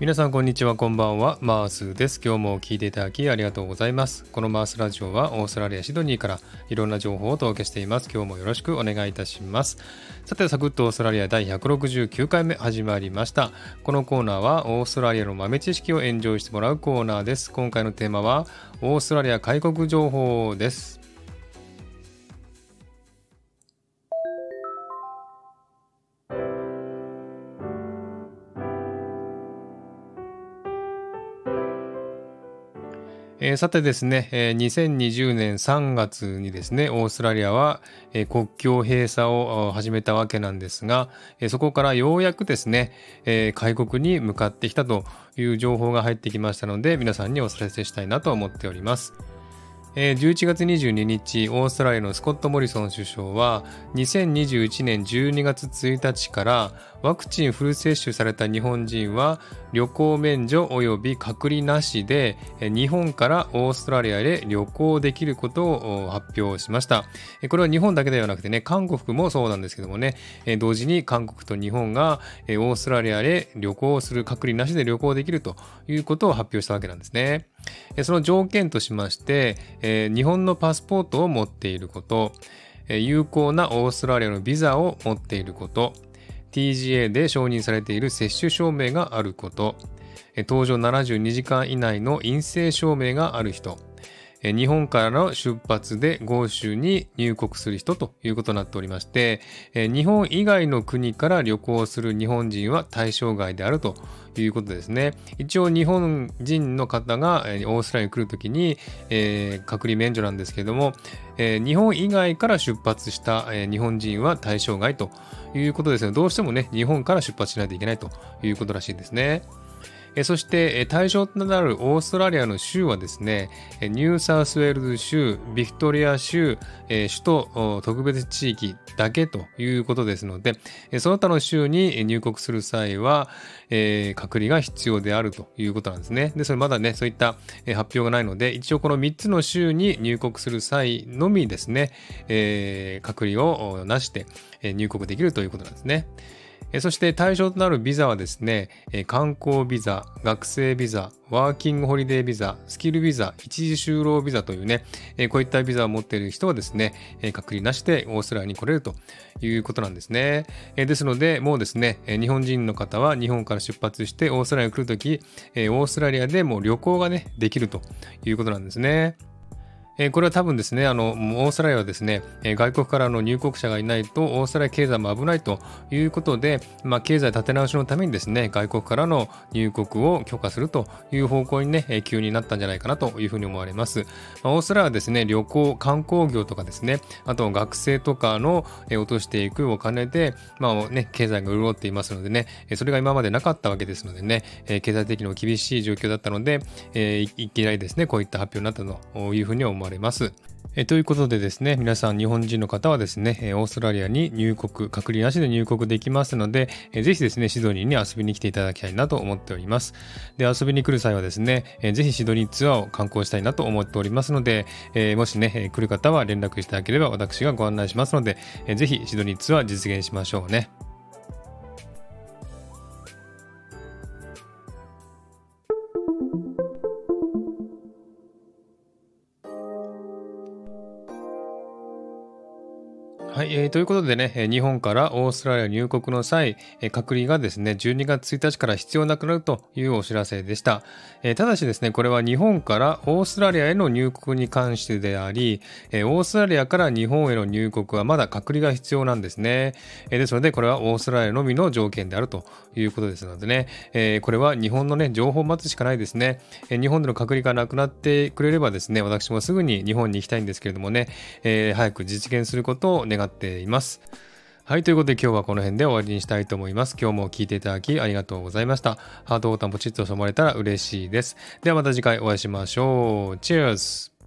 皆さんこんにちはこんばんは。マースです。今日も聞いていただきありがとうございます。このマースラジオはオーストラリアシドニーからいろんな情報をお届けしています。今日もよろしくお願いいたします。さてサクッとオーストラリア第169回目始まりました。このコーナーはオーストラリアの豆知識をエンジョイしてもらうコーナーです。今回のテーマはオーストラリア開国情報です。えー、さてですね、えー、2020年3月にですね、オーストラリアは、えー、国境閉鎖を始めたわけなんですが、えー、そこからようやくですね、えー、開国に向かってきたという情報が入ってきましたので、皆さんにお知らせしたいなと思っております。11月22日、オーストラリアのスコット・モリソン首相は、2021年12月1日からワクチンフル接種された日本人は旅行免除及び隔離なしで日本からオーストラリアへ旅行できることを発表しました。これは日本だけではなくてね、韓国もそうなんですけどもね、同時に韓国と日本がオーストラリアへ旅行する隔離なしで旅行できるということを発表したわけなんですね。その条件としまして、え日本のパスポートを持っていること、え有効なオーストラリアのビザを持っていること、TGA で承認されている接種証明があること、搭乗72時間以内の陰性証明がある人、日本からの出発で豪州に入国する人ということになっておりまして、日本以外の国から旅行する日本人は対象外であるということですね。一応日本人の方がオーストラリアに来るときに、えー、隔離免除なんですけれども、えー、日本以外から出発した、え、日本人は対象外ということですね。どうしてもね、日本から出発しないといけないということらしいですね。そして対象となるオーストラリアの州はですね、ニューサウスウェールズ州、ビクトリア州、首都特別地域だけということですので、その他の州に入国する際は、隔離が必要であるということなんですね。で、それまだね、そういった発表がないので、一応この3つの州に入国する際のみですね、隔離をなして入国できるということなんですね。そして対象となるビザはですね、観光ビザ、学生ビザ、ワーキングホリデービザ、スキルビザ、一時就労ビザというね、こういったビザを持っている人はですね、隔離なしでオーストラリアに来れるということなんですね。ですので、もうですね、日本人の方は日本から出発してオーストラリアに来るとき、オーストラリアでもう旅行がね、できるということなんですね。えこれは多分ですね、あの、オーストラリアはですね、え外国からの入国者がいないと、オーストラリア経済も危ないということで、まあ、経済立て直しのためにですね、外国からの入国を許可するという方向にね、え急になったんじゃないかなというふうに思われます。まあ、オーストラリアはですね、旅行、観光業とかですね、あと学生とかのえ落としていくお金で、まあね、経済が潤っていますのでね、それが今までなかったわけですのでね、え経済的にも厳しい状況だったので、えいきなりですね、こういった発表になったというふうに思われます。われます。えということでですね、皆さん日本人の方はですね、オーストラリアに入国、隔離なしで入国できますので、えぜひですね、シドニーに遊びに来ていただきたいなと思っております。で、遊びに来る際はですね、えぜひシドニーツアーを観光したいなと思っておりますので、えもしね、来る方は連絡していただければ私がご案内しますので、えぜひシドニーツアー実現しましょうね。はい、えー、ということでね、日本からオーストラリア入国の際、隔離がですね、12月1日から必要なくなるというお知らせでした。えー、ただしですね、これは日本からオーストラリアへの入国に関してであり、えー、オーストラリアから日本への入国はまだ隔離が必要なんですね。えー、ですので、これはオーストラリアのみの条件であるということですのでね、えー、これは日本のね、情報を待つしかないですね。えー、日本での隔離がなくなってくれればですね、私もすぐに日本に行きたいんですけれどもね、えー、早く実現することを願っています。はい、ということで今日はこの辺で終わりにしたいと思います。今日も聴いていただきありがとうございました。ハートボタンポチッと押してもらえたら嬉しいです。ではまた次回お会いしましょう。チェアス